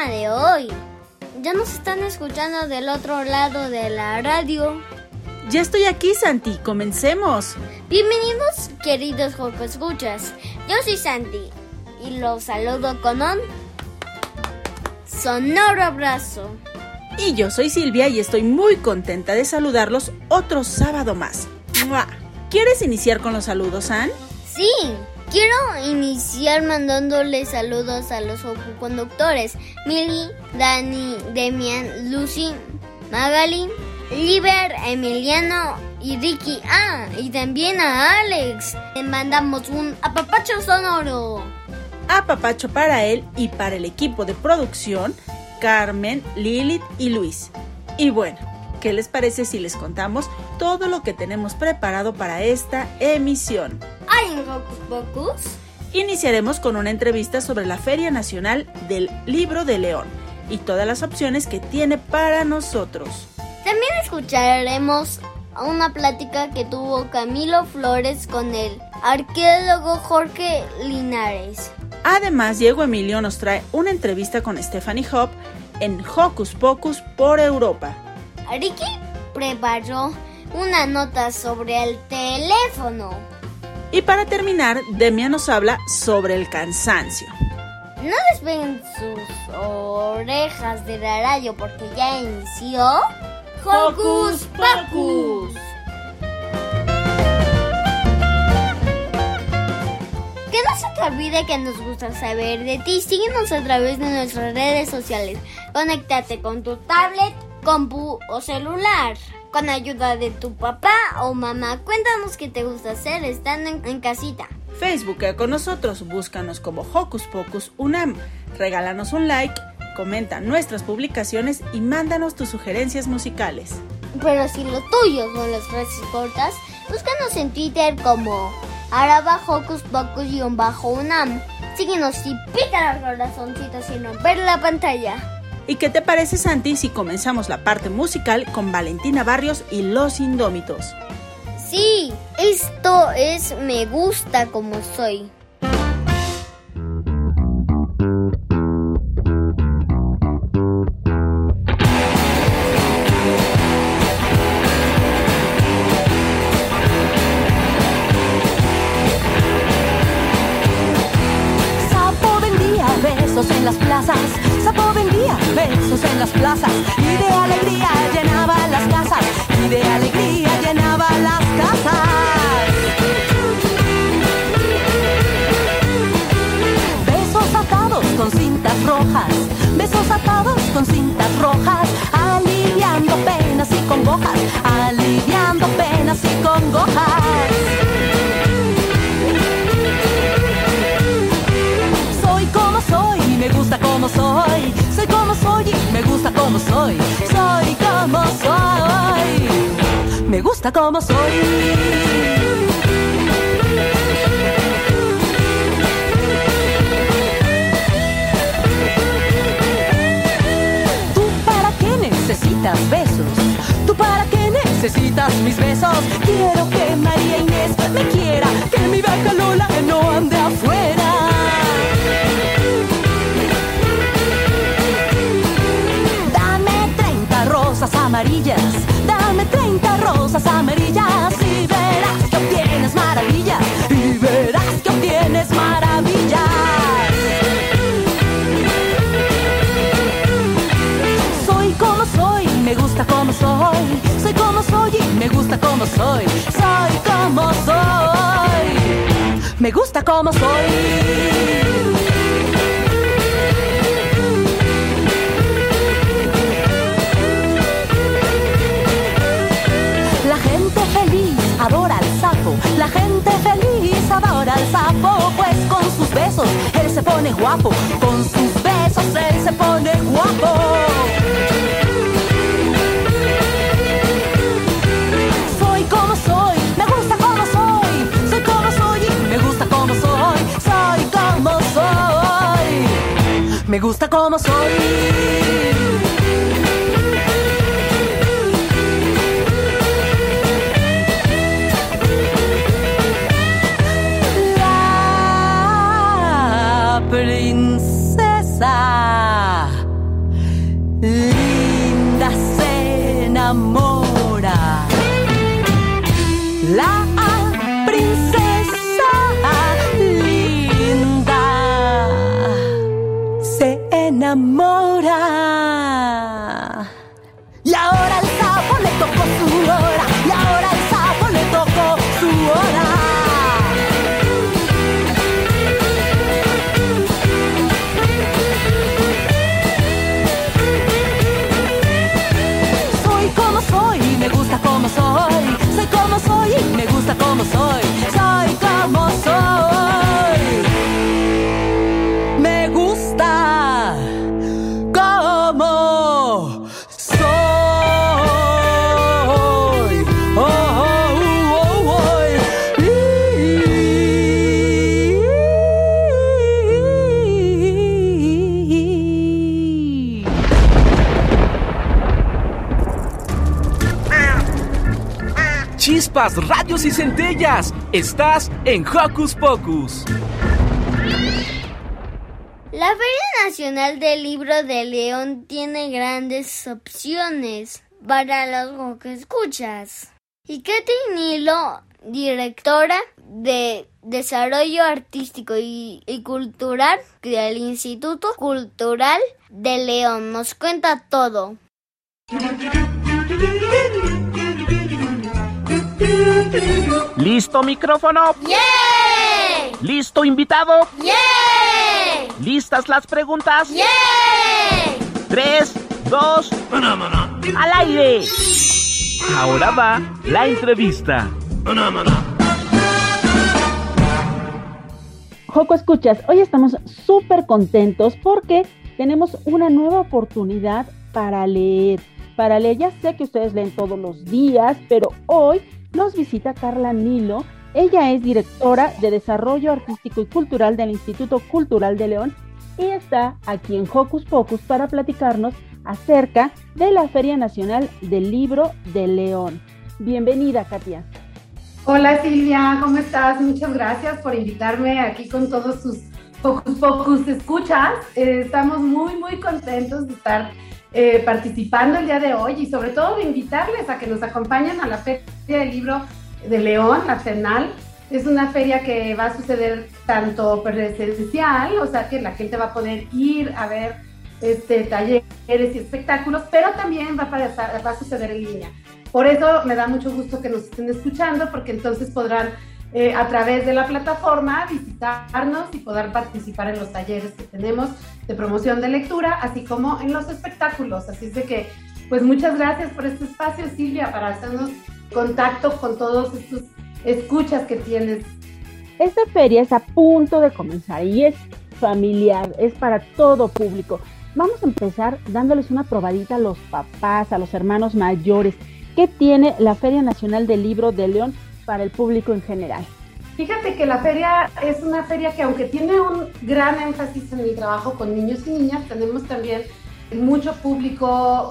Programa de hoy. Ya nos están escuchando del otro lado de la radio. Ya estoy aquí, Santi. Comencemos. Bienvenidos, queridos Joco Escuchas. Yo soy Santi y los saludo con un sonoro abrazo. Y yo soy Silvia y estoy muy contenta de saludarlos otro sábado más. ¡Mua! ¿Quieres iniciar con los saludos, San? Sí, quiero iniciar mandándoles saludos a los conductores Mili, Dani, Demian, Lucy, Magali, Liber, Emiliano y Ricky. Ah, y también a Alex. Le mandamos un apapacho sonoro. Apapacho para él y para el equipo de producción, Carmen, Lilith y Luis. Y bueno, ¿qué les parece si les contamos todo lo que tenemos preparado para esta emisión? ¿Hay en Hocus Pocus? Iniciaremos con una entrevista sobre la Feria Nacional del Libro de León y todas las opciones que tiene para nosotros. También escucharemos una plática que tuvo Camilo Flores con el arqueólogo Jorge Linares. Además, Diego Emilio nos trae una entrevista con Stephanie Hop en Hocus Pocus por Europa. Ricky preparó una nota sobre el teléfono. Y para terminar, Demia nos habla sobre el cansancio. No despeguen sus orejas de la radio porque ya inició Hocus Pocus. Que no se te olvide que nos gusta saber de ti. Síguenos a través de nuestras redes sociales. Conéctate con tu tablet, compu o celular. Con ayuda de tu papá o mamá, cuéntanos qué te gusta hacer estando en, en casita. Facebook con nosotros, búscanos como Hocus Pocus Unam. Regálanos un like, comenta nuestras publicaciones y mándanos tus sugerencias musicales. Pero si lo tuyo son las frases cortas, búscanos en Twitter como araba Hocus Pocus-unam. Síguenos y pica el corazoncito sin romper la pantalla. ¿Y qué te parece, Santi, si comenzamos la parte musical con Valentina Barrios y Los Indómitos? Sí, esto es Me gusta como soy. Soy como soy me gusta como soy. Soy como soy y me gusta como soy. Soy como soy. Me gusta como soy. Necesitas mis besos? Quiero que María Inés me quiera, Me gusta como soy. La gente feliz adora al sapo. La gente feliz adora al sapo. Pues con sus besos él se pone guapo. Con sus besos él se pone guapo. Soy. Me gusta como soy. La Chispas, radios y centellas. Estás en Hocus Pocus. La Feria Nacional del Libro de León tiene grandes opciones para los que escuchas. Y Katy Nilo, directora de Desarrollo Artístico y, y Cultural del Instituto Cultural de León, nos cuenta todo. ¿Listo micrófono? ¡Yay! ¿Listo invitado? ¡Yay! ¿Listas las preguntas? ¡Yay! Tres, dos, al aire. Ahora va la entrevista. Joco Escuchas, hoy estamos súper contentos porque tenemos una nueva oportunidad para leer. Para leer, ya sé que ustedes leen todos los días, pero hoy nos visita Carla Nilo. Ella es directora de Desarrollo Artístico y Cultural del Instituto Cultural de León y está aquí en Hocus Pocus para platicarnos acerca de la Feria Nacional del Libro de León. Bienvenida, Katia. Hola Silvia, ¿cómo estás? Muchas gracias por invitarme aquí con todos sus Focus Focus escuchas. Eh, estamos muy, muy contentos de estar eh, participando el día de hoy y sobre todo de invitarles a que nos acompañen a la Feria del Libro de León, la FENAL. Es una feria que va a suceder tanto presencial, o sea que la gente va a poder ir a ver este, talleres y espectáculos, pero también va a, pasar- va a suceder en línea. Por eso me da mucho gusto que nos estén escuchando, porque entonces podrán eh, a través de la plataforma visitarnos y poder participar en los talleres que tenemos de promoción de lectura, así como en los espectáculos. Así es de que, pues muchas gracias por este espacio, Silvia, para hacernos contacto con todos estos escuchas que tienes. Esta feria está a punto de comenzar y es familiar, es para todo público. Vamos a empezar dándoles una probadita a los papás, a los hermanos mayores. ¿Qué tiene la Feria Nacional del Libro de León para el público en general? Fíjate que la feria es una feria que aunque tiene un gran énfasis en el trabajo con niños y niñas, tenemos también mucho público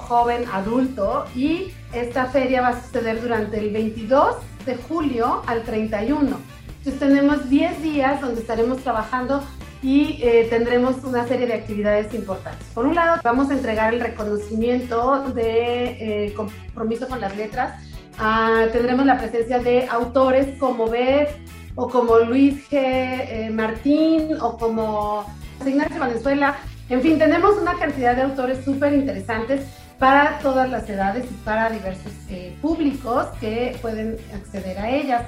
joven, adulto y esta feria va a suceder durante el 22 de julio al 31. Entonces tenemos 10 días donde estaremos trabajando y eh, tendremos una serie de actividades importantes. Por un lado, vamos a entregar el reconocimiento de eh, compromiso con las letras. Ah, tendremos la presencia de autores como Beth o como Luis G. eh, Martín o como Ignacio Valenzuela. En fin, tenemos una cantidad de autores súper interesantes para todas las edades y para diversos eh, públicos que pueden acceder a ellas.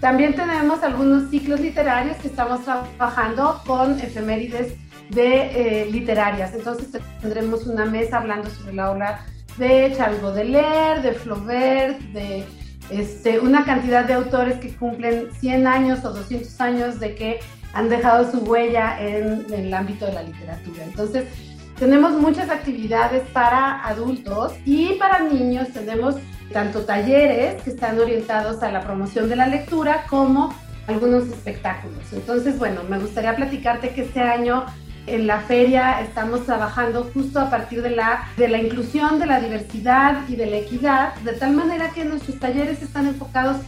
También tenemos algunos ciclos literarios que estamos trabajando con efemérides de eh, literarias. Entonces tendremos una mesa hablando sobre la obra de Charles Baudelaire, de Flaubert, de este, una cantidad de autores que cumplen 100 años o 200 años de que han dejado su huella en, en el ámbito de la literatura. Entonces, tenemos muchas actividades para adultos y para niños. Tenemos tanto talleres que están orientados a la promoción de la lectura como algunos espectáculos. Entonces, bueno, me gustaría platicarte que este año en la feria estamos trabajando justo a partir de la, de la inclusión, de la diversidad y de la equidad, de tal manera que nuestros talleres están enfocados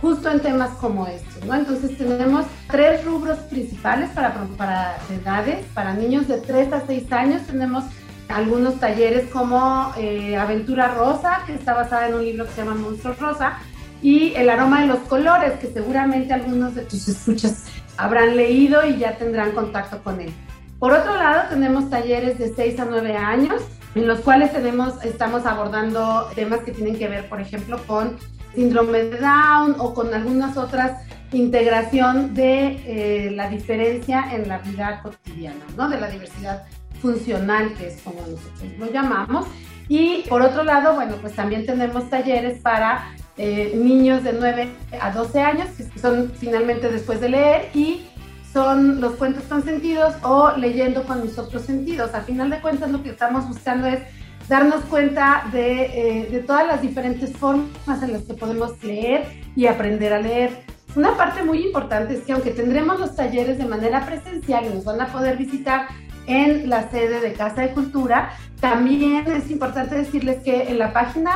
justo en temas como estos. Entonces tenemos tres rubros principales para, para edades, para niños de 3 a 6 años tenemos algunos talleres como eh, Aventura Rosa, que está basada en un libro que se llama Monstruos Rosa, y El aroma de los colores, que seguramente algunos de tus escuchas habrán leído y ya tendrán contacto con él. Por otro lado, tenemos talleres de 6 a 9 años, en los cuales tenemos, estamos abordando temas que tienen que ver, por ejemplo, con síndrome de Down o con algunas otras integración de eh, la diferencia en la vida cotidiana, ¿no? De la diversidad funcional, que es como nosotros lo llamamos. Y por otro lado, bueno, pues también tenemos talleres para eh, niños de 9 a 12 años, que son finalmente después de leer, y son los cuentos con sentidos o leyendo con mis otros sentidos. A final de cuentas, lo que estamos buscando es darnos cuenta de, eh, de, todas las diferentes formas en las que podemos leer y aprender a leer. Una parte muy importante es que aunque tendremos los talleres de manera presencial y nos van a poder visitar en la sede de Casa de Cultura, también es importante decirles que en la página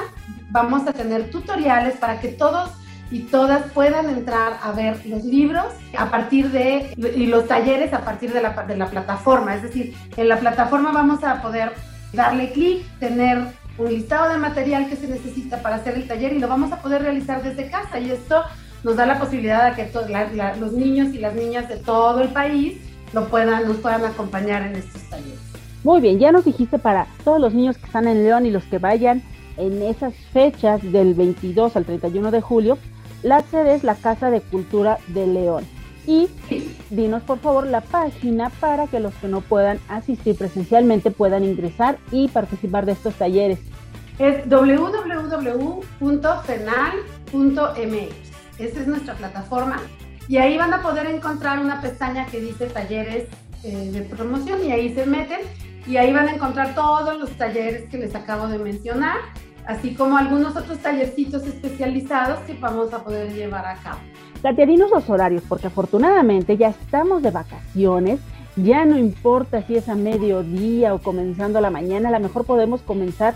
vamos a tener tutoriales para que todos y todas puedan entrar a ver los libros a partir de, y los talleres a partir de la, de la plataforma. Es decir, en la plataforma vamos a poder darle clic, tener un listado de material que se necesita para hacer el taller y lo vamos a poder realizar desde casa. Y esto nos da la posibilidad de que los niños y las niñas de todo el país lo puedan, nos puedan acompañar en estos talleres. Muy bien, ya nos dijiste para todos los niños que están en León y los que vayan en esas fechas del 22 al 31 de julio, la sede es la Casa de Cultura de León. Y dinos por favor la página para que los que no puedan asistir presencialmente puedan ingresar y participar de estos talleres. Es www.fenal.mx. Esa es nuestra plataforma. Y ahí van a poder encontrar una pestaña que dice talleres eh, de promoción y ahí se meten y ahí van a encontrar todos los talleres que les acabo de mencionar, así como algunos otros tallercitos especializados que vamos a poder llevar a cabo. Katia, dinos los horarios, porque afortunadamente ya estamos de vacaciones, ya no importa si es a mediodía o comenzando a la mañana, a lo mejor podemos comenzar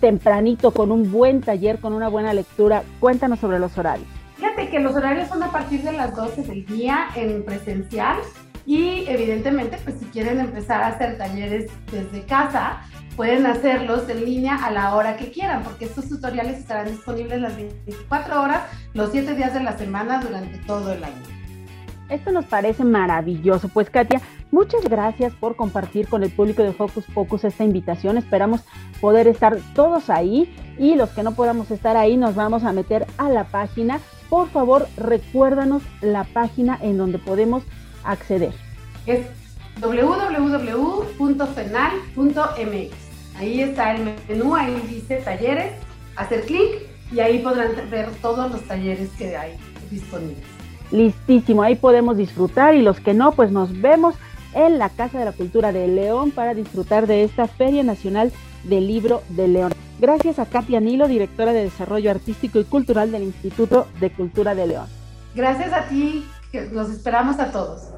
tempranito con un buen taller, con una buena lectura. Cuéntanos sobre los horarios. Fíjate que los horarios son a partir de las 12 del día en presencial y evidentemente pues si quieren empezar a hacer talleres desde casa, pueden hacerlos en línea a la hora que quieran, porque estos tutoriales estarán disponibles las 24 horas, los 7 días de la semana durante todo el año. Esto nos parece maravilloso. Pues Katia, muchas gracias por compartir con el público de Focus Pocus esta invitación. Esperamos poder estar todos ahí y los que no podamos estar ahí nos vamos a meter a la página. Por favor, recuérdanos la página en donde podemos acceder. Es www.fenal.mx. Ahí está el menú, ahí dice talleres, hacer clic y ahí podrán ver todos los talleres que hay disponibles. Listísimo, ahí podemos disfrutar y los que no, pues nos vemos en la Casa de la Cultura de León para disfrutar de esta Feria Nacional del Libro de León. Gracias a Katia Nilo, directora de Desarrollo Artístico y Cultural del Instituto de Cultura de León. Gracias a ti, los esperamos a todos.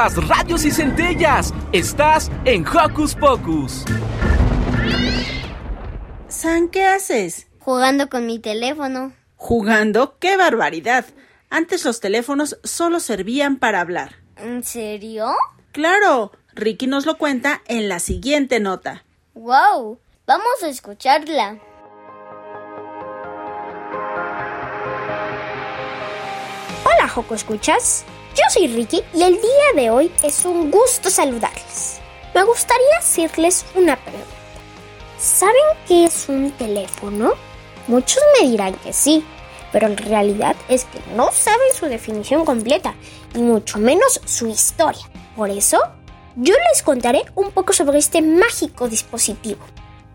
Chispas, radios y centellas. Estás en Hocus Pocus. San, ¿qué haces? Jugando con mi teléfono. ¿Jugando? ¡Qué barbaridad! Antes los teléfonos solo servían para hablar. ¿En serio? Claro, Ricky nos lo cuenta en la siguiente nota. ¡Wow! Vamos a escucharla. Hola, Joco Escuchas. Yo soy Ricky y el día de hoy es un gusto saludarles. Me gustaría hacerles una pregunta. ¿Saben qué es un teléfono? Muchos me dirán que sí, pero en realidad es que no saben su definición completa y mucho menos su historia. Por eso, yo les contaré un poco sobre este mágico dispositivo.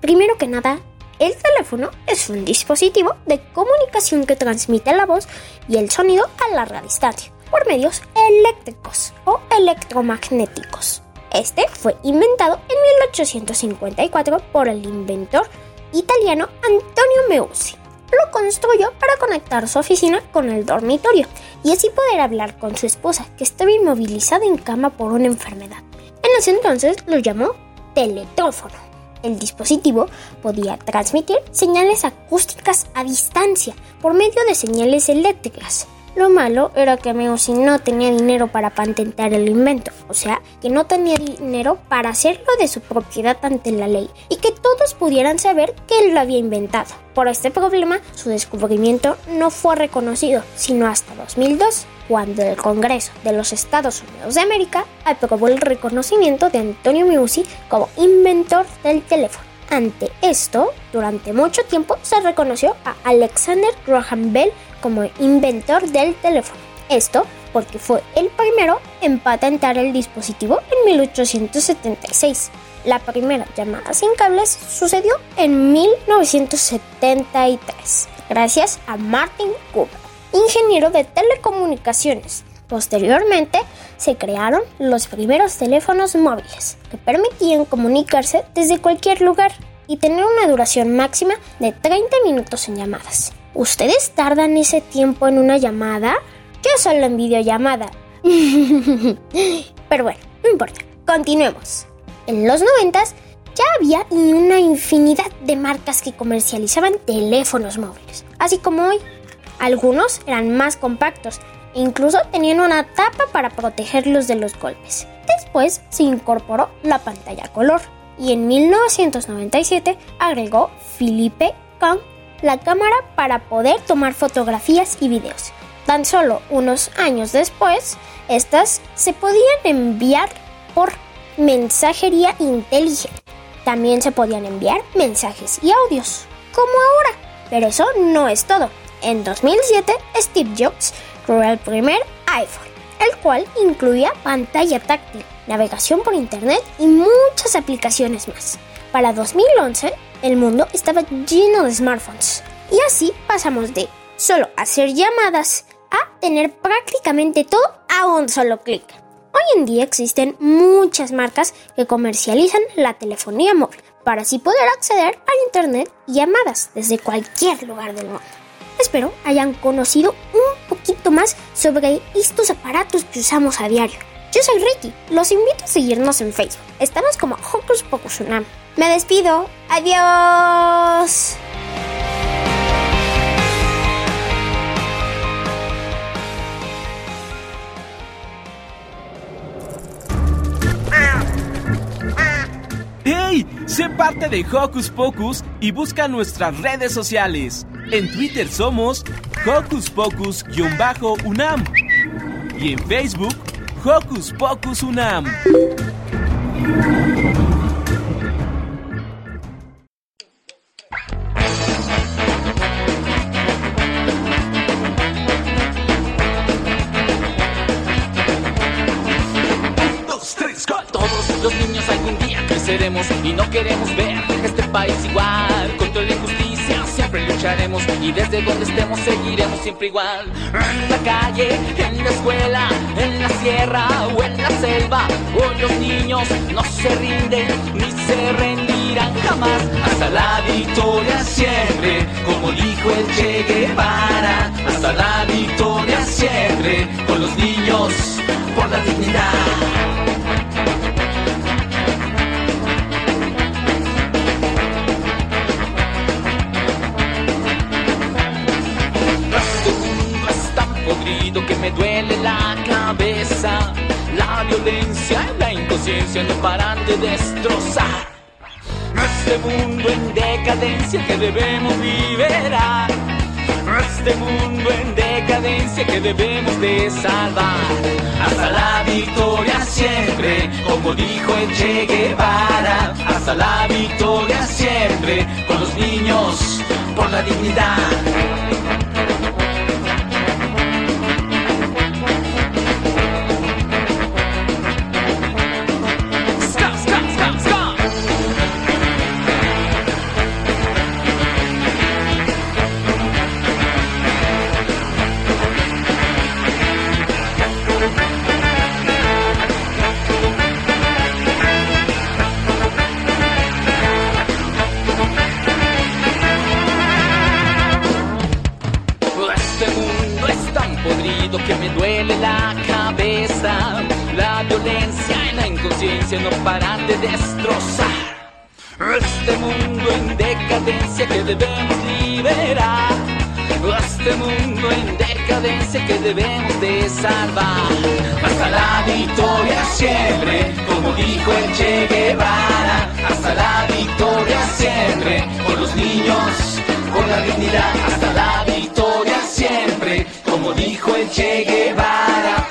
Primero que nada, el teléfono es un dispositivo de comunicación que transmite la voz y el sonido a larga distancia por medios eléctricos o electromagnéticos. Este fue inventado en 1854 por el inventor italiano Antonio Meucci. Lo construyó para conectar su oficina con el dormitorio y así poder hablar con su esposa, que estaba inmovilizada en cama por una enfermedad. En ese entonces lo llamó teletrófono. El dispositivo podía transmitir señales acústicas a distancia por medio de señales eléctricas. Lo malo era que Meucci no tenía dinero para patentar el invento, o sea, que no tenía dinero para hacerlo de su propiedad ante la ley y que todos pudieran saber que él lo había inventado. Por este problema, su descubrimiento no fue reconocido, sino hasta 2002, cuando el Congreso de los Estados Unidos de América aprobó el reconocimiento de Antonio Meucci como inventor del teléfono. Ante esto, durante mucho tiempo se reconoció a Alexander Graham Bell como inventor del teléfono. Esto porque fue el primero en patentar el dispositivo en 1876. La primera llamada sin cables sucedió en 1973, gracias a Martin Cooper, ingeniero de telecomunicaciones. Posteriormente, se crearon los primeros teléfonos móviles, que permitían comunicarse desde cualquier lugar y tener una duración máxima de 30 minutos en llamadas. ¿Ustedes tardan ese tiempo en una llamada? Yo solo en videollamada. Pero bueno, no importa. Continuemos. En los 90 ya había una infinidad de marcas que comercializaban teléfonos móviles, así como hoy. Algunos eran más compactos e incluso tenían una tapa para protegerlos de los golpes. Después se incorporó la pantalla color y en 1997 agregó Philippe Kang la cámara para poder tomar fotografías y videos. Tan solo unos años después, estas se podían enviar por mensajería inteligente. También se podían enviar mensajes y audios, como ahora. Pero eso no es todo. En 2007, Steve Jobs creó el primer iPhone, el cual incluía pantalla táctil, navegación por Internet y muchas aplicaciones más. Para 2011, el mundo estaba lleno de smartphones. Y así pasamos de solo hacer llamadas a tener prácticamente todo a un solo clic. Hoy en día existen muchas marcas que comercializan la telefonía móvil para así poder acceder a Internet y llamadas desde cualquier lugar del mundo. Espero hayan conocido un poquito más sobre estos aparatos que usamos a diario. Yo soy Ricky, los invito a seguirnos en Facebook. Estamos como Hocus Pocus Unam. Me despido, adiós. ¡Hey! Sé parte de Hocus Pocus y busca nuestras redes sociales. En Twitter somos Hocus Pocus-UNAM y en Facebook Hocus Pocus Unam. Y no queremos ver este país igual. Contra la injusticia siempre lucharemos y desde donde estemos seguiremos siempre igual. En la calle, en la escuela, en la sierra o en la selva, hoy los niños no se rinden ni se rendirán jamás. Hasta la victoria siempre, como dijo el Che Guevara. Hasta la victoria siempre, con los niños por la dignidad. Duele la cabeza. La violencia y la inconsciencia no paran de destrozar. Este mundo en decadencia que debemos liberar. Este mundo en decadencia que debemos de salvar. Hasta la victoria siempre, como dijo el Che Guevara. Hasta la victoria siempre, con los niños por la dignidad. No paran de destrozar este mundo en decadencia que debemos liberar. Este mundo en decadencia que debemos de salvar. Hasta la victoria siempre, como dijo el Che Guevara. Hasta la victoria siempre, por los niños, por la dignidad. Hasta la victoria siempre, como dijo el Che Guevara.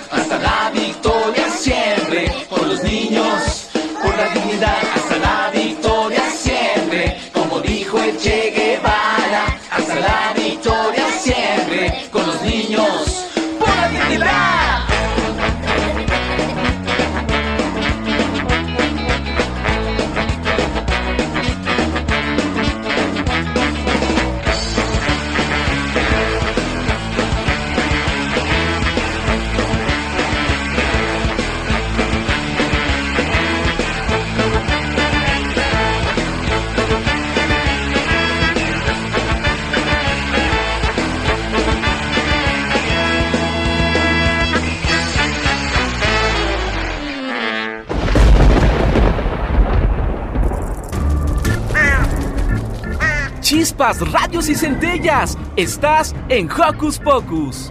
Chispas, radios y centellas. Estás en Hocus Pocus.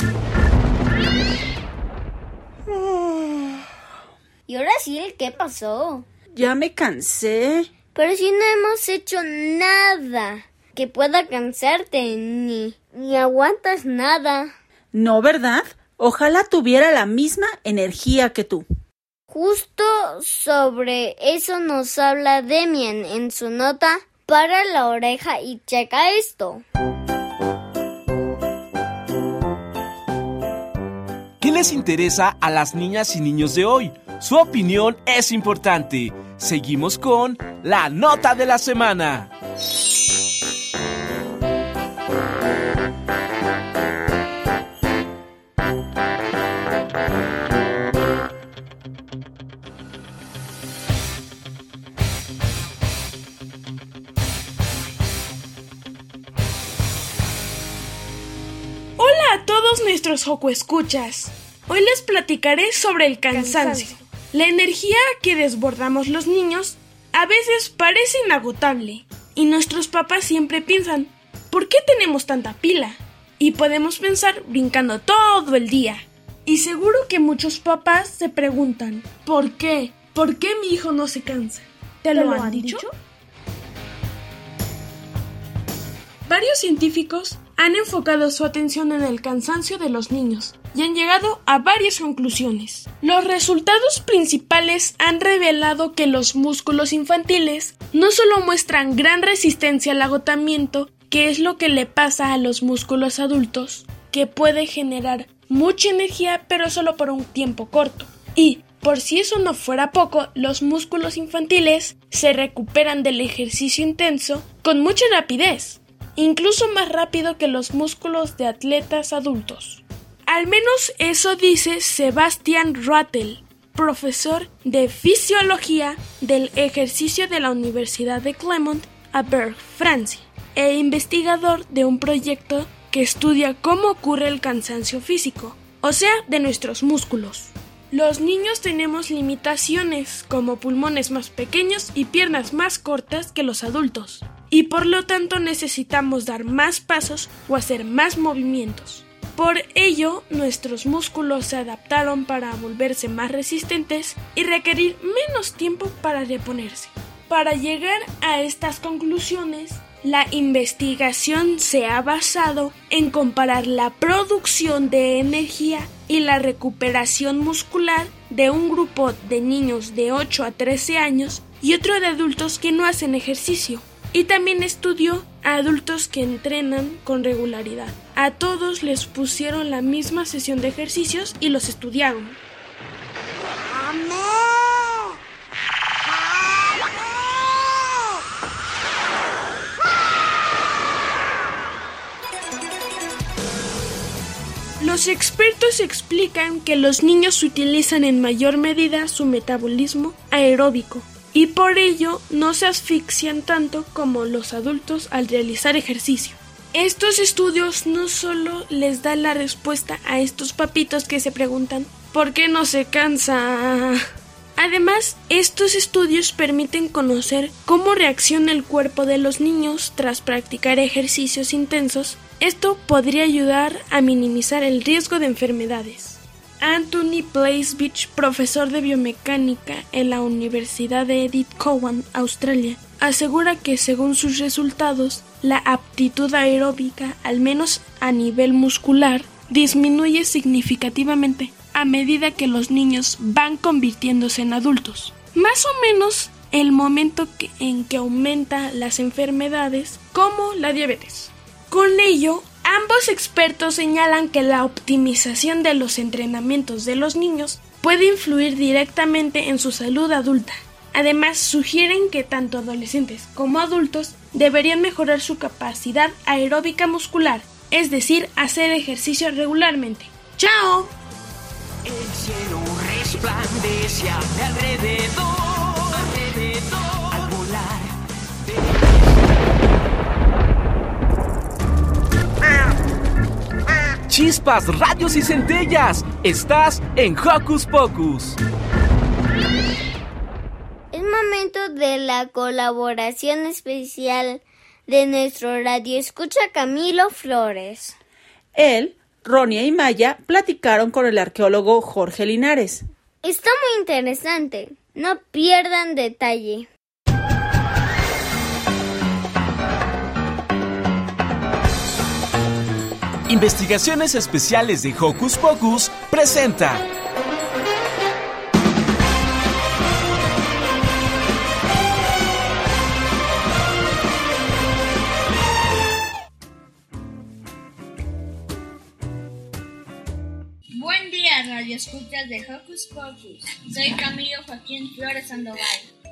¿Y ahora sí, qué pasó? Ya me cansé. Pero si no hemos hecho nada que pueda cansarte, ni, ni aguantas nada. No, ¿verdad? Ojalá tuviera la misma energía que tú. Justo sobre eso nos habla Demian en su nota Para la oreja y checa esto. ¿Qué les interesa a las niñas y niños de hoy? Su opinión es importante. Seguimos con la nota de la semana. Todos nuestros Escuchas. Hoy les platicaré sobre el cansancio. La energía que desbordamos los niños a veces parece inagotable y nuestros papás siempre piensan, ¿por qué tenemos tanta pila? Y podemos pensar brincando todo el día. Y seguro que muchos papás se preguntan, ¿por qué? ¿Por qué mi hijo no se cansa? ¿Te, lo, han, dicho? Varios científicos han enfocado su atención en el cansancio de los niños y han llegado a varias conclusiones. Los resultados principales han revelado que los músculos infantiles no solo muestran gran resistencia al agotamiento, que es lo que le pasa a los músculos adultos, que puede generar mucha energía pero solo por un tiempo corto. Y, por si eso no fuera poco, los músculos infantiles se recuperan del ejercicio intenso con mucha rapidez, incluso más rápido que los músculos de atletas adultos. Al menos eso dice Sebastian Rattel, profesor de fisiología del ejercicio de la Universidad de Clermont a Berg, Francia, e investigador de un proyecto que estudia cómo ocurre el cansancio físico, o sea, de nuestros músculos. Los niños tenemos limitaciones como pulmones más pequeños y piernas más cortas que los adultos, y por lo tanto necesitamos dar más pasos o hacer más movimientos. Por ello, nuestros músculos se adaptaron para volverse más resistentes y requerir menos tiempo para reponerse. Para llegar a estas conclusiones, la investigación se ha basado en comparar la producción de energía y la recuperación muscular de un grupo de niños de 8 a 13 años y otro de adultos que no hacen ejercicio. Y también estudió a adultos que entrenan con regularidad. A todos les pusieron la misma sesión de ejercicios y los estudiaron. Los expertos explican que los niños utilizan en mayor medida su metabolismo aeróbico y por ello no se asfixian tanto como los adultos al realizar ejercicio. Estos estudios no solo les dan la respuesta a estos papitos que se preguntan ¿por qué no se cansa? Además, estos estudios permiten conocer cómo reacciona el cuerpo de los niños tras practicar ejercicios intensos. Esto podría ayudar a minimizar el riesgo de enfermedades. Anthony Blaisbich, profesor de biomecánica en la Universidad de Edith Cowan, Australia, asegura que según sus resultados, la aptitud aeróbica, al menos a nivel muscular, disminuye significativamente a medida que los niños van convirtiéndose en adultos. Más o menos el momento en que aumentan las enfermedades como la diabetes. Con ello, ambos expertos señalan que la optimización de los entrenamientos de los niños puede influir directamente en su salud adulta. Además, sugieren que tanto adolescentes como adultos deberían mejorar su capacidad aeróbica muscular, es decir, hacer ejercicio regularmente. ¡Chao! El resplandece alrededor, alrededor, Chispas, radios y centellas. Estás en Hocus Pocus. Es momento de la colaboración especial de nuestro radio escucha Camilo Flores. Él, Ronia y Maya platicaron con el arqueólogo Jorge Linares. Está muy interesante. No pierdan detalle. Investigaciones Especiales de Hocus Pocus presenta. Buen día, radio escuchas de Hocus Pocus. Soy Camilo Joaquín Flores Sandoval.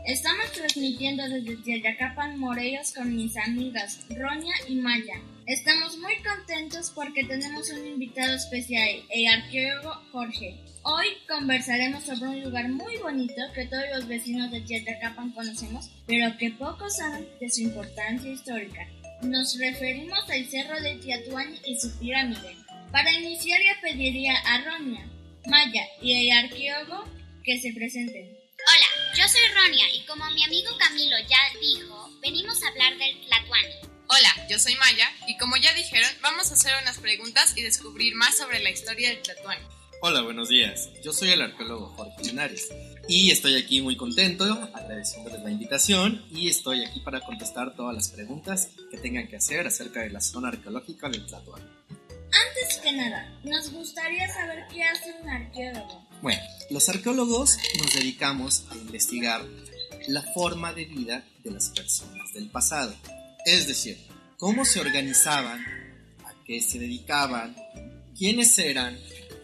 Estamos transmitiendo desde Tlayacapan, Morelos con mis amigas Ronia y Maya. Estamos muy contentos porque tenemos un invitado especial, el arqueólogo Jorge. Hoy conversaremos sobre un lugar muy bonito que todos los vecinos de Tlayacapan conocemos, pero que pocos saben de su importancia histórica. Nos referimos al Cerro de Tiatuán y su pirámide. Para iniciar ya pediría a Ronia, Maya y el arqueólogo que se presenten. Hola, yo soy Ronia y como mi amigo Camilo ya dijo, venimos a hablar del Tlatuani. Hola, yo soy Maya y como ya dijeron, vamos a hacer unas preguntas y descubrir más sobre la historia del Tlatuani. Hola, buenos días. Yo soy el arqueólogo Jorge Linares y estoy aquí muy contento, agradeciéndoles la invitación y estoy aquí para contestar todas las preguntas que tengan que hacer acerca de la zona arqueológica del Tlatuani. Antes que nada, nos gustaría saber qué hace un arqueólogo. Bueno, los arqueólogos nos dedicamos a investigar la forma de vida de las personas del pasado. Es decir, cómo se organizaban, a qué se dedicaban, quiénes eran,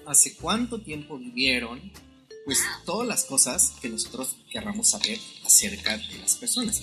hace cuánto tiempo vivieron, pues todas las cosas que nosotros querramos saber acerca de las personas.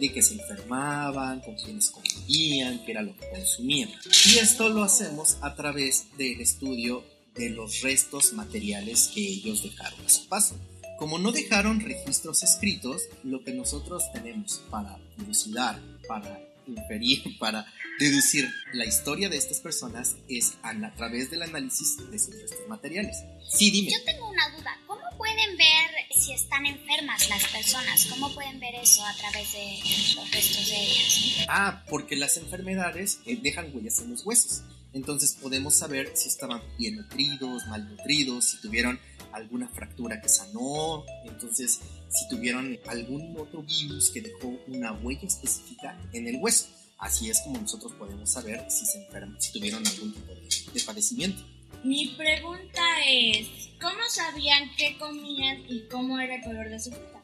De que se enfermaban, con quienes convivían, qué era lo que consumían. Y esto lo hacemos a través del estudio de los restos materiales que ellos dejaron a su paso. Como no dejaron registros escritos, lo que nosotros tenemos para dilucidar, para inferir, para deducir la historia de estas personas es a, través del análisis de sus restos materiales. Sí, dime. Yo tengo una duda. ¿Cómo pueden ver si están enfermas las personas? ¿Cómo pueden ver eso a través de los restos de ellas? Ah, porque las enfermedades eh, dejan huellas en los huesos. Entonces podemos saber si estaban bien nutridos, mal nutridos, si tuvieron alguna fractura que sanó, entonces si tuvieron algún otro virus que dejó una huella específica en el hueso. Así es como nosotros podemos saber si se enferman, si tuvieron algún tipo de, de padecimiento. Mi pregunta es, ¿cómo sabían qué comían y cómo era el color de su fruta?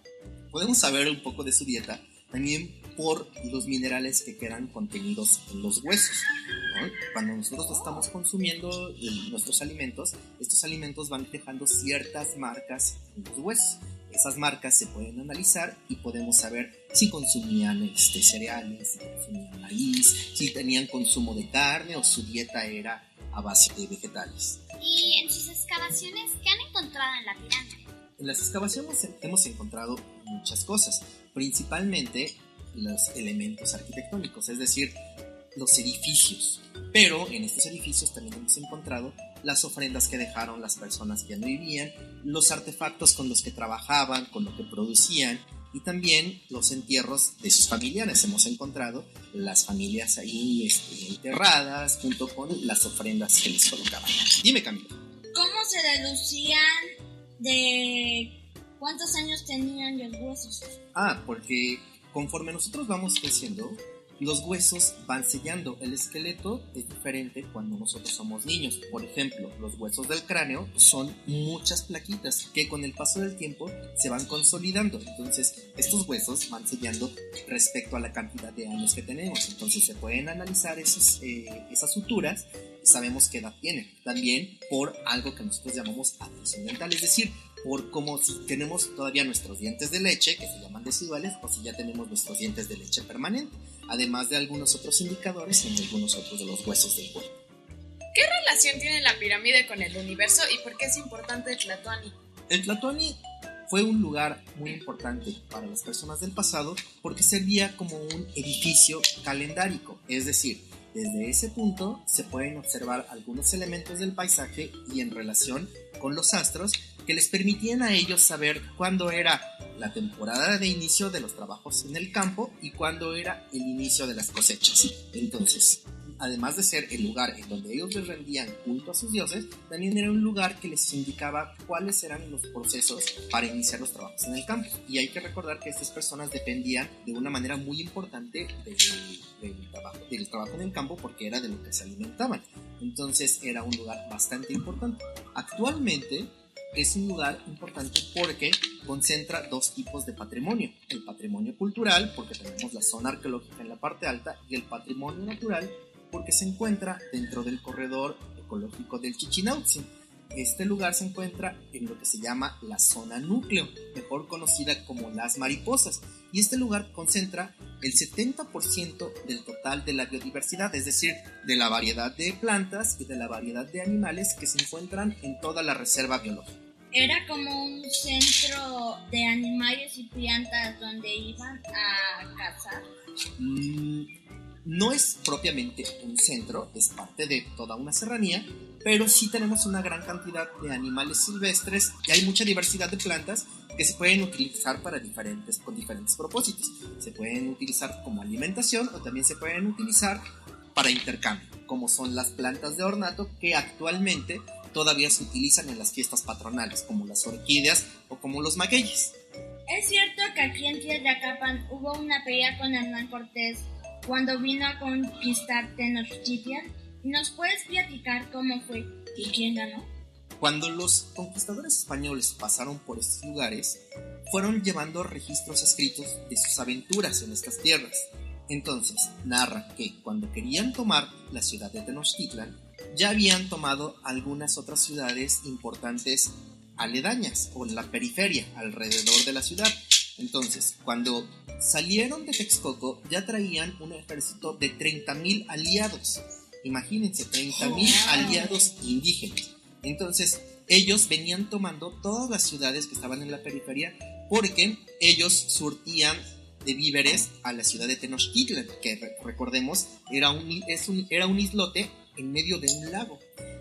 Podemos saber un poco de su dieta también por los minerales que quedan contenidos en los huesos. Cuando nosotros estamos consumiendo nuestros alimentos, estos alimentos van dejando ciertas marcas en los huesos. Esas marcas se pueden analizar y podemos saber si consumían este, cereales, si consumían maíz, si tenían consumo de carne o su dieta era a base de vegetales. Y en sus excavaciones, ¿qué han encontrado en la pirámide? En las excavaciones hemos encontrado muchas cosas, principalmente los elementos arquitectónicos, es decir, los edificios. Pero en estos edificios también hemos encontrado las ofrendas que dejaron las personas que ya no vivían, los artefactos con los que trabajaban, con lo que producían y también los entierros de sus familiares. Hemos encontrado las familias ahí este, enterradas junto con las ofrendas que les colocaban. Dime, Camilo. ¿Cómo se deducían de cuántos años tenían los huesos? Ah, porque conforme nosotros vamos creciendo, los huesos van sellando. El esqueleto es diferente cuando nosotros somos niños. Por ejemplo, los huesos del cráneo son muchas plaquitas que con el paso del tiempo se van consolidando. Entonces, estos huesos van sellando respecto a la cantidad de años que tenemos. Entonces, se pueden analizar esos, eh, esas suturas y sabemos qué edad tienen. También por algo que nosotros llamamos adhesión dental, es decir, por como si tenemos todavía nuestros dientes de leche, que se llaman residuales, o si ya tenemos nuestros dientes de leche permanente, además de algunos otros indicadores en algunos otros de los huesos del cuerpo. ¿Qué relación tiene la pirámide con el universo y por qué es importante Tlatoani? El Tlatoani fue un lugar muy importante para las personas del pasado porque servía como un edificio calendárico, es decir, Desde ese punto se pueden observar algunos elementos del paisaje y en relación con los astros que les permitían a ellos saber cuándo era la temporada de inicio de los trabajos en el campo y cuándo era el inicio de las cosechas. Entonces, además de ser el lugar en donde ellos les rendían culto a sus dioses, también era un lugar que les indicaba cuáles eran los procesos para iniciar los trabajos en el campo. Y hay que recordar que estas personas dependían de una manera muy importante del, del trabajo, del trabajo en el campo porque era de lo que se alimentaban. Entonces era un lugar bastante importante. Actualmente es un lugar importante porque concentra dos tipos de patrimonio. El patrimonio cultural, porque tenemos la zona arqueológica en la parte alta, y el patrimonio natural, porque se encuentra dentro del corredor ecológico del Chichinautzin. Este lugar se encuentra en lo que se llama la zona núcleo, mejor conocida como las mariposas, y este lugar concentra el 70% del total de la biodiversidad, es decir, de la variedad de plantas y de la variedad de animales que se encuentran en toda la reserva biológica. Era como un centro de animales y plantas donde iban a cazar. Mm, no es propiamente un centro, es parte de toda una serranía, pero sí tenemos una gran cantidad de animales silvestres y hay mucha diversidad de plantas que se pueden utilizar para diferentes, con diferentes propósitos. Se pueden utilizar como alimentación o también se pueden utilizar para intercambio, como son las plantas de ornato que actualmente todavía se utilizan en las fiestas patronales, como las orquídeas o como los magueyes. Es cierto que aquí en Tlayacapan hubo una pelea con Hernán Cortés cuando vino a conquistar Tenochtitlan. ¿Nos puedes platicar cómo fue y quién ganó? Cuando los conquistadores españoles pasaron por estos lugares, fueron llevando registros escritos de sus aventuras en estas tierras. Entonces, narra que cuando querían tomar la ciudad de Tenochtitlan, ya habían tomado algunas otras ciudades importantes aledañas o en la periferia, alrededor de la ciudad. Entonces, cuando salieron de Texcoco, ya traían un ejército de 30.000 aliados. Imagínense, 30.000 aliados indígenas. Entonces, ellos venían tomando todas las ciudades que estaban en la periferia porque ellos surtían de víveres a la ciudad de Tenochtitlan, que re- recordemos era un, es un, era un islote en medio de un lago.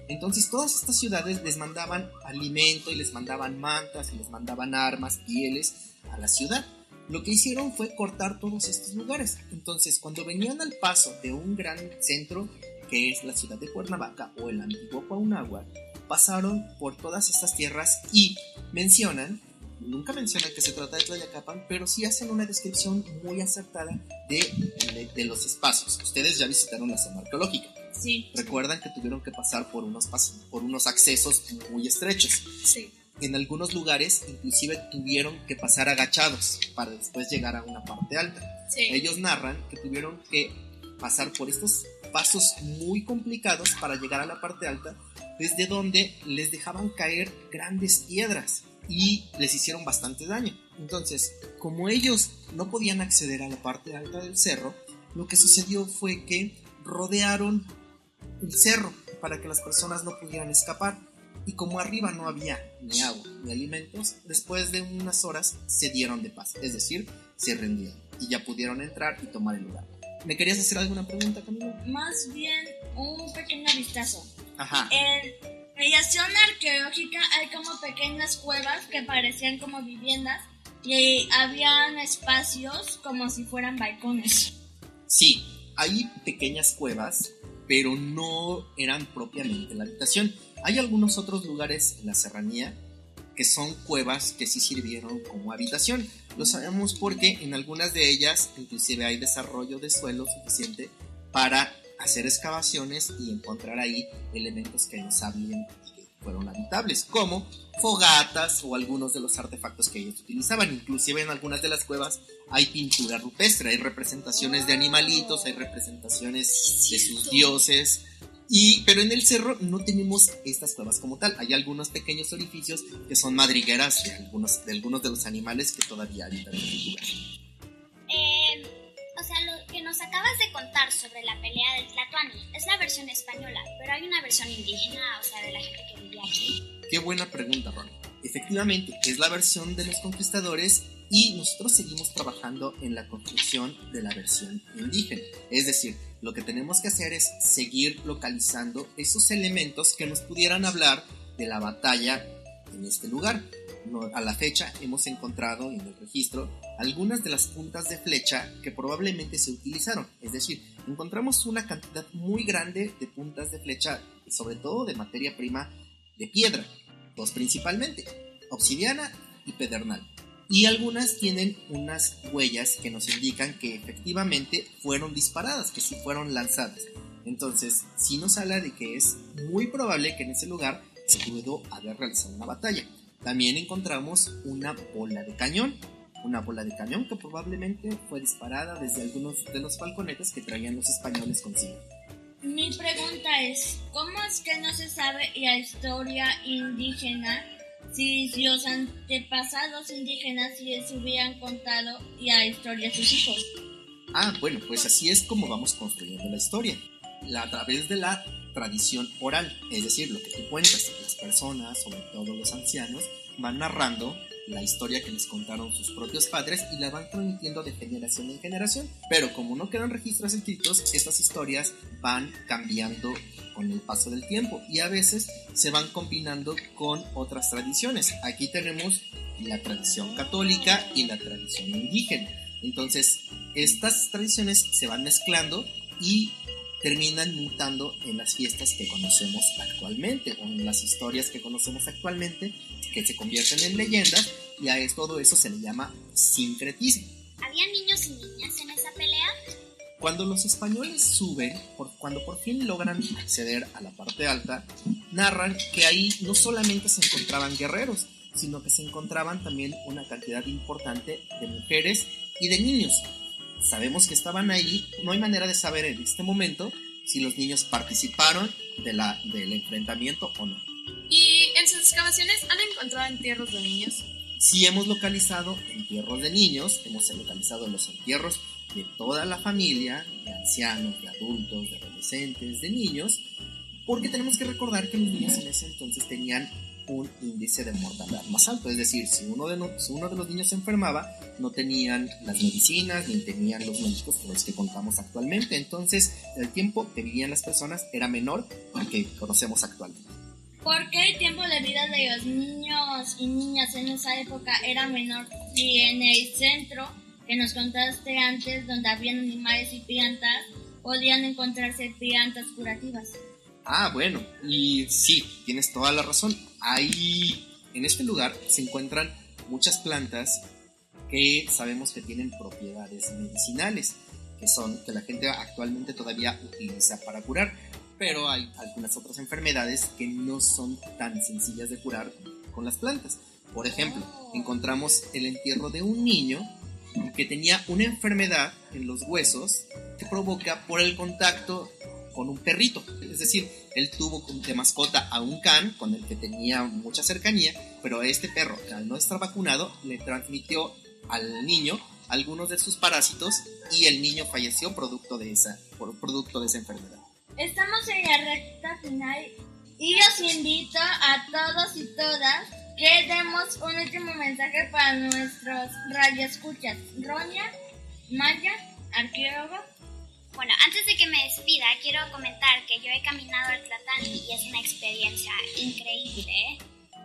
Entonces todas estas ciudades les mandaban alimento y les mandaban mantas y les mandaban armas, pieles a la ciudad. Lo que hicieron fue cortar todos estos lugares. Entonces cuando venían al paso de un gran centro que es la ciudad de Cuernavaca o el antiguo Paunáhuac, pasaron por todas estas tierras y mencionan, nunca mencionan que se trata de Tlayacapan, pero sí hacen una descripción muy acertada de, de, de los espacios. Ustedes ya visitaron la zona arqueológica. Sí. Recuerdan que tuvieron que pasar por unos, por unos accesos muy estrechos. Sí. En algunos lugares inclusive tuvieron que pasar agachados para después llegar a una parte alta. Sí. Ellos narran que tuvieron que pasar por estos pasos muy complicados para llegar a la parte alta, desde donde les dejaban caer grandes piedras y les hicieron bastante daño. Entonces, como ellos no podían acceder a la parte alta del cerro, lo que sucedió fue que rodearon el cerro para que las personas no pudieran escapar. Y como arriba no había ni agua ni alimentos, después de unas horas se dieron de paz, es decir, se rendieron y ya pudieron entrar y tomar el lugar. ¿Me querías hacer alguna pregunta, Camilo? Más bien un pequeño vistazo. Ajá. En mediación arqueológica hay como pequeñas cuevas que parecían como viviendas y habían espacios como si fueran balcones. Sí, hay pequeñas cuevas, pero no eran propiamente la habitación. Hay algunos otros lugares en la serranía que son cuevas que sí sirvieron como habitación. Lo sabemos porque en algunas de ellas inclusive hay desarrollo de suelo suficiente para hacer excavaciones y encontrar ahí elementos que nos hablen que fueron habitables, como fogatas o algunos de los artefactos que ellos utilizaban. Inclusive en algunas de las cuevas hay pintura rupestre, hay representaciones de animalitos, hay representaciones de sus dioses. Y, pero en el cerro no tenemos estas cuevas como tal. Hay algunos pequeños orificios que son madrigueras de algunos de, algunos de los animales que todavía habitan en el lugar. Eh, o sea, lo que nos acabas de contar sobre la pelea del Tlatoani es la versión española, pero hay una versión indígena, o sea, de la gente que vivía aquí. Qué buena pregunta, Ron. Efectivamente, es la versión de los conquistadores y nosotros seguimos trabajando en la construcción de la versión indígena. Es decir, lo que tenemos que hacer es seguir localizando esos elementos que nos pudieran hablar de la batalla en este lugar. a la fecha hemos encontrado en el registro algunas de las puntas de flecha que probablemente se utilizaron. Es decir, encontramos una cantidad muy grande de puntas de flecha, sobre todo de materia prima de piedra, dos principalmente, obsidiana y pedernal y algunas tienen unas huellas que nos indican que efectivamente fueron disparadas, que sí fueron lanzadas. Entonces, sí nos habla de que es muy probable que en ese lugar se pudo haber realizado una batalla. También encontramos una bola de cañón, una bola de cañón que probablemente fue disparada desde algunos de los falconetes que traían los españoles consigo. Mi pregunta es, ¿cómo es que no se sabe la historia indígena si los antepasados indígenas les hubieran contado la historia a sus hijos. Ah, bueno, pues así es como vamos construyendo la historia. a través de la tradición oral, es decir, lo que tú cuentas, las personas, sobre todo los ancianos, van narrando la historia que les contaron sus propios padres y la van transmitiendo de generación en generación. Pero como no quedan registros escritos, estas historias van cambiando con el paso del tiempo y a veces se van combinando con otras tradiciones. Aquí tenemos la tradición católica y la tradición indígena. Entonces, estas tradiciones se van mezclando y terminan mutando en las fiestas que conocemos actualmente o en las historias que conocemos actualmente que se convierten en leyendas y a todo eso se le llama sincretismo. ¿Había niños y niñas en esa pelea? Cuando los españoles suben, por, cuando por fin logran acceder a la parte alta, narran que ahí no solamente se encontraban guerreros, sino que se encontraban también una cantidad importante de mujeres y de niños. Sabemos que estaban ahí, no hay manera de saber en este momento si los niños participaron de la, del enfrentamiento o no. ¿Y en sus excavaciones han encontrado entierros de niños? Sí hemos localizado entierros de niños, hemos localizado los entierros de toda la familia, de ancianos, de adultos, de adolescentes, de niños, porque tenemos que recordar que los niños en ese entonces tenían un índice de mortalidad más alto, es decir, si uno de, uno de los niños se enfermaba, no tenían las medicinas ni tenían los médicos con los que contamos actualmente, entonces el tiempo que vivían las personas era menor al que conocemos actualmente. ¿Por qué el tiempo de vida de los niños y niñas en esa época era menor si en el centro que nos contaste antes, donde habían animales y plantas, podían encontrarse plantas curativas. Ah, bueno, y sí, tienes toda la razón. Ahí, en este lugar, se encuentran muchas plantas que sabemos que tienen propiedades medicinales, que son que la gente actualmente todavía utiliza para curar, pero hay algunas otras enfermedades que no son tan sencillas de curar con las plantas. Por ejemplo, encontramos el entierro de un niño que tenía una enfermedad en los huesos que provoca por el contacto con un perrito. Es decir, él tuvo de mascota a un can con el que tenía mucha cercanía, pero este perro, al no estar vacunado, le transmitió al niño algunos de sus parásitos y el niño falleció producto de esa, producto de esa enfermedad. Estamos en la recta final y os invito a todos y todas que demos un último mensaje para nuestros radioescuchas. Roña, Maya, arqueólogo. Bueno, antes de que me despida, quiero comentar que yo he caminado al Tlatani y es una experiencia increíble. ¿eh?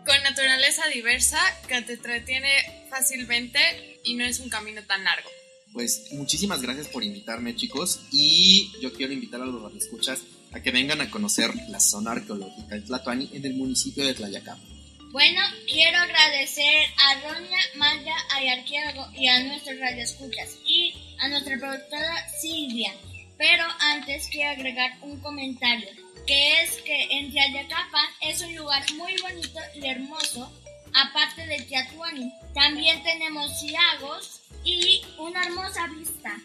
Con naturaleza diversa que te entretiene fácilmente y no es un camino tan largo. Pues muchísimas gracias por invitarme, chicos, y yo quiero invitar a los radioescuchas a que vengan a conocer la zona arqueológica de Tlatuani en el municipio de Tlayacapa. Bueno, quiero agradecer a Roña, Maya, a Arqueólogo y a nuestros radioescuchas y a nuestra productora Silvia. Pero antes quiero agregar un comentario, que es que en Tlayacapan es un lugar muy bonito y hermoso, aparte de Tiatuani. También tenemos lagos y una hermosa vista.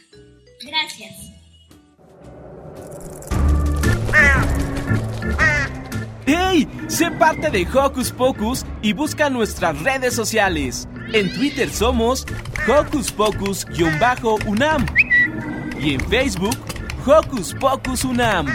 Gracias. ¡Hey! Sé parte de Hocus Pocus y busca nuestras redes sociales. En Twitter somos Hocus Pocus-UNAM y en Facebook Hocus Pocus UNAM.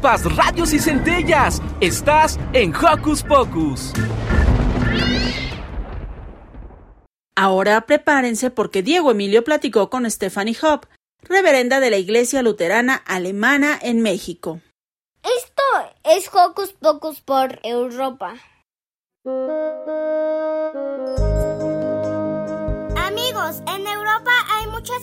Chispas, radios y centellas. Estás en Hocus Pocus. Ahora prepárense porque Diego Emilio platicó con Stephanie Hopp, reverenda de la Iglesia Luterana Alemana en México. Esto es Hocus Pocus por Europa.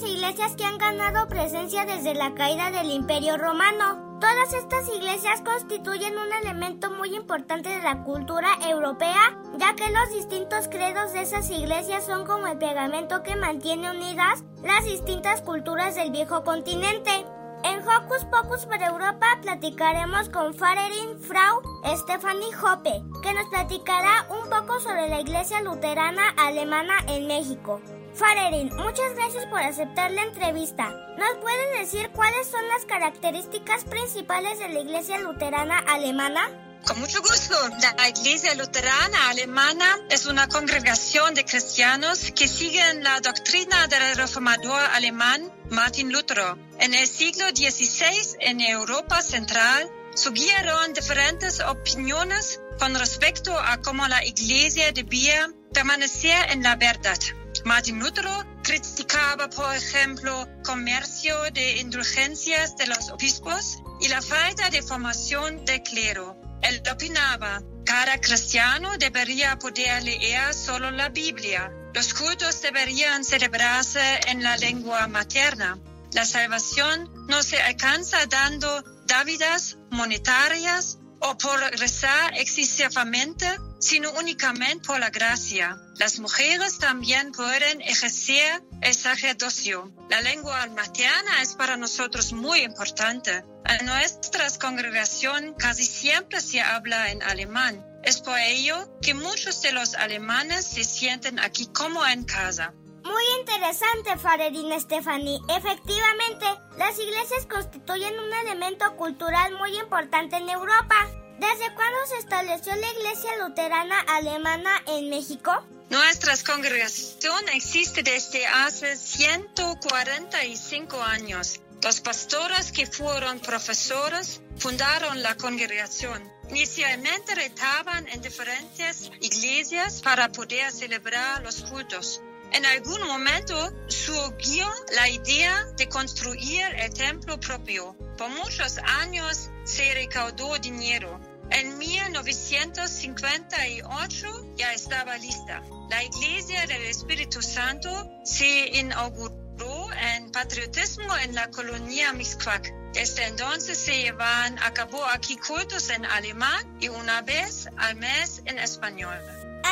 Iglesias que han ganado presencia desde la caída del Imperio Romano. Todas estas iglesias constituyen un elemento muy importante de la cultura europea, ya que los distintos credos de esas iglesias son como el pegamento que mantiene unidas las distintas culturas del viejo continente. En Hocus Pocus por Europa platicaremos con Farerin Frau Stephanie Hoppe, que nos platicará un poco sobre la iglesia luterana alemana en México. Farerin, muchas gracias por aceptar la entrevista. ¿Nos puedes decir cuáles son las características principales de la iglesia luterana alemana? Con mucho gusto. La Iglesia Luterana Alemana es una congregación de cristianos que siguen la doctrina del reformador alemán Martin Lutero. En el siglo XVI, en Europa Central, surgieron diferentes opiniones con respecto a cómo la Iglesia debía permanecer en la verdad. Martin Lutero criticaba, por ejemplo, comercio de indulgencias de los obispos y la falta de formación del clero. Él opinaba, cada cristiano debería poder leer solo la Biblia. Los cultos deberían celebrarse en la lengua materna. La salvación no se alcanza dando dávidas monetarias o por rezar excesivamente, sino únicamente por la gracia. Las mujeres también pueden ejercer el sacerdocio. La lengua materna es para nosotros muy importante. En nuestra congregación casi siempre se habla en alemán. Es por ello que muchos de los alemanes se sienten aquí como en casa. Muy interesante, Farerin Stephanie. Efectivamente, las iglesias constituyen un elemento cultural muy importante en Europa. ¿Desde cuándo se estableció la iglesia luterana alemana en México? Nuestra congregación existe desde hace 145 años. Los pastores que fueron profesores fundaron la congregación. Inicialmente retaban en diferentes iglesias para poder celebrar los cultos. En algún momento surgió la idea de construir el templo propio. Por muchos años se recaudó dinero. En 1958 ya estaba lista. La Iglesia del Espíritu Santo se inauguró en patriotismo en la colonia Mixcoac. Desde entonces se llevan a cabo aquí cultos en alemán y una vez al mes en español.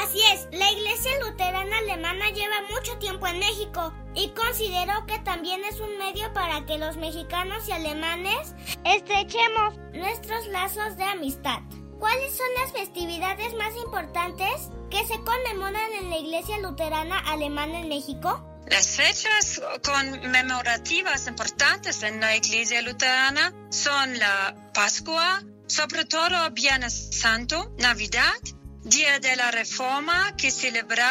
Así es, la Iglesia Luterana Alemana lleva mucho tiempo en México y considero que también es un medio para que los mexicanos y alemanes estrechemos nuestros lazos de amistad. ¿Cuáles son las festividades más importantes que se conmemoran en la Iglesia Luterana Alemana en México? Las fechas conmemorativas importantes en la Iglesia Luterana son la Pascua, sobre todo Viernes Santo, Navidad, Día de la Reforma que celebra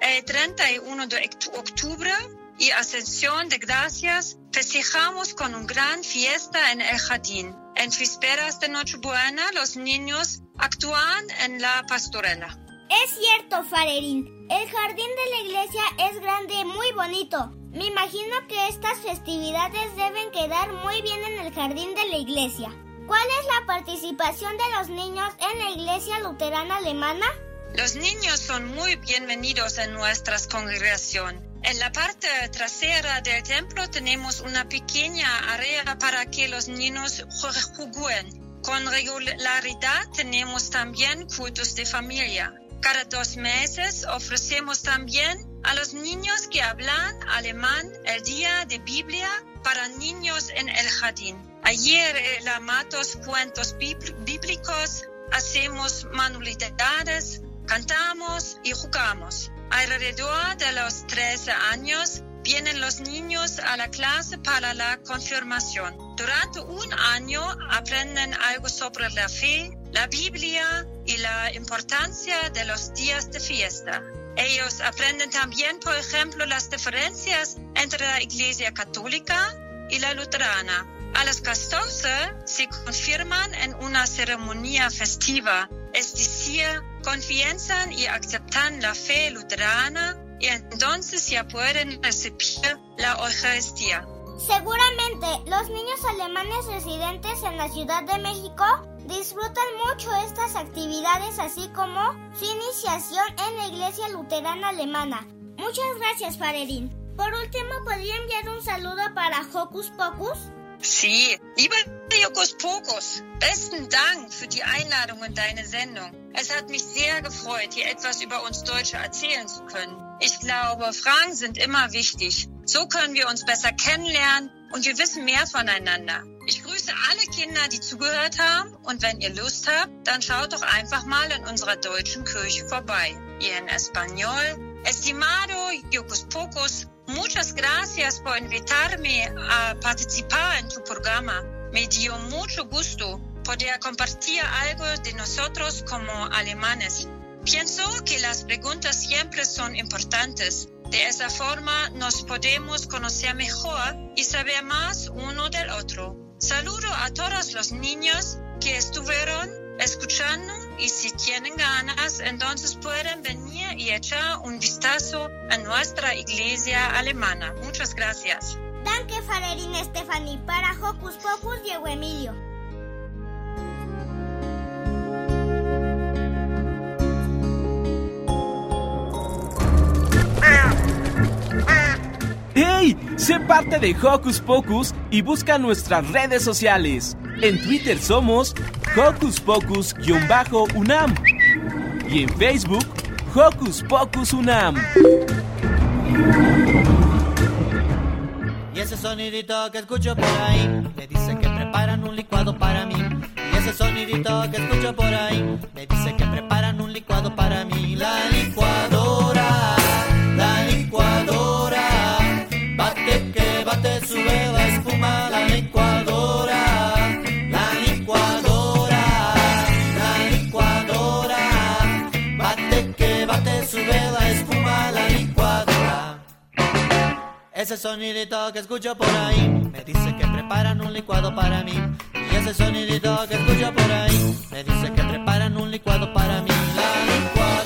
el 31 de octubre y Ascensión de Gracias, festejamos con una gran fiesta en el jardín. En vísperas de Nochebuena, los niños actúan en la pastorela. Es cierto, Farerín. El jardín de la iglesia es grande y muy bonito. Me imagino que estas festividades deben quedar muy bien en el jardín de la iglesia. ¿Cuál es la participación de los niños en la iglesia luterana alemana? Los niños son muy bienvenidos en nuestra congregación. En la parte trasera del templo tenemos una pequeña área para que los niños jueguen. Con regularidad tenemos también cultos de familia. Cada dos meses ofrecemos también a los niños que hablan alemán el día de Biblia para niños en el jardín. Ayer relamatos cuentos bíblicos, hacemos manualidades, cantamos y jugamos. Alrededor de los 13 años vienen los niños a la clase para la confirmación. Durante un año aprenden algo sobre la fe, la Biblia y la importancia de los días de fiesta. Ellos aprenden también, por ejemplo, las diferencias entre la Iglesia Católica y la Luterana. A las 14 se confirman en una ceremonia festiva, es decir, confiesan y aceptan la fe luterana y entonces ya pueden recibir la Eucaristía. Seguramente los niños alemanes residentes en la Ciudad de México disfrutan mucho estas actividades así como su iniciación en la Iglesia Luterana Alemana. Muchas gracias, Farerin. Por último, ¿podría enviar un saludo para Hocus Pocus? Sí, lieber Jokus Pokus, besten Dank für die Einladung in deine Sendung. Es hat mich sehr gefreut, hier etwas über uns Deutsche erzählen zu können. Ich glaube, Fragen sind immer wichtig. So können wir uns besser kennenlernen und wir wissen mehr voneinander. Ich grüße alle Kinder, die zugehört haben und wenn ihr Lust habt, dann schaut doch einfach mal in unserer deutschen Kirche vorbei. Ihr in Español. Estimado Jokus Pokus, muchas gracias por invitarme a participar en tu programa. Me dio mucho gusto poder compartir algo de nosotros como alemanes. Pienso que las preguntas siempre son importantes. De esa forma nos podemos conocer mejor y saber más uno del otro. Saludo a todos los niños que estuvieron escuchando y si tienen ganas, entonces pueden venir y echar un vistazo a nuestra iglesia alemana. Muchas gracias. Danke, Farerin Stephanie. Para Hocus Pocus, Diego Emilio. ¡Hey! Sé parte de Hocus Pocus y busca nuestras redes sociales. En Twitter somos Hocus Pocus-UNAM y en Facebook Hocus Pocus UNAM. Y ese sonidito que escucho por ahí me dice que preparan un licuado para mí. Y ese sonidito que escucho por ahí me dice que preparan un licuado para mí. La Ese sonidito que escucho por ahí me dice que preparan un licuado para mí. Y ese sonidito que escucho por ahí me dice que preparan un licuado para mí. La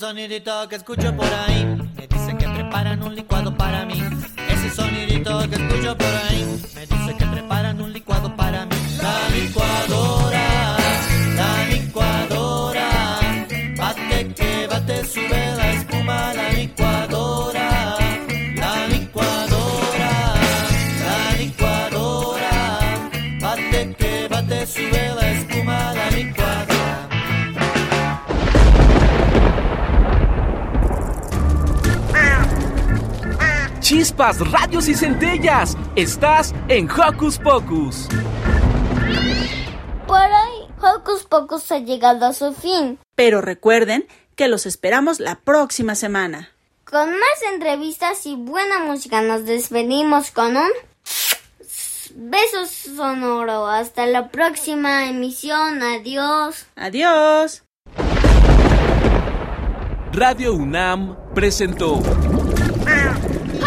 sonidito que escucho por ahí me dice que preparan un licuado para mí. Ese sonidito que escucho por ahí me dice chispas, radios y centellas. Estás en Hocus Pocus. Por hoy, Hocus Pocus ha llegado a su fin. Pero recuerden que los esperamos la próxima semana. Con más entrevistas y buena música nos despedimos con un beso sonoro. Hasta la próxima emisión. Adiós. Adiós. Radio UNAM presentó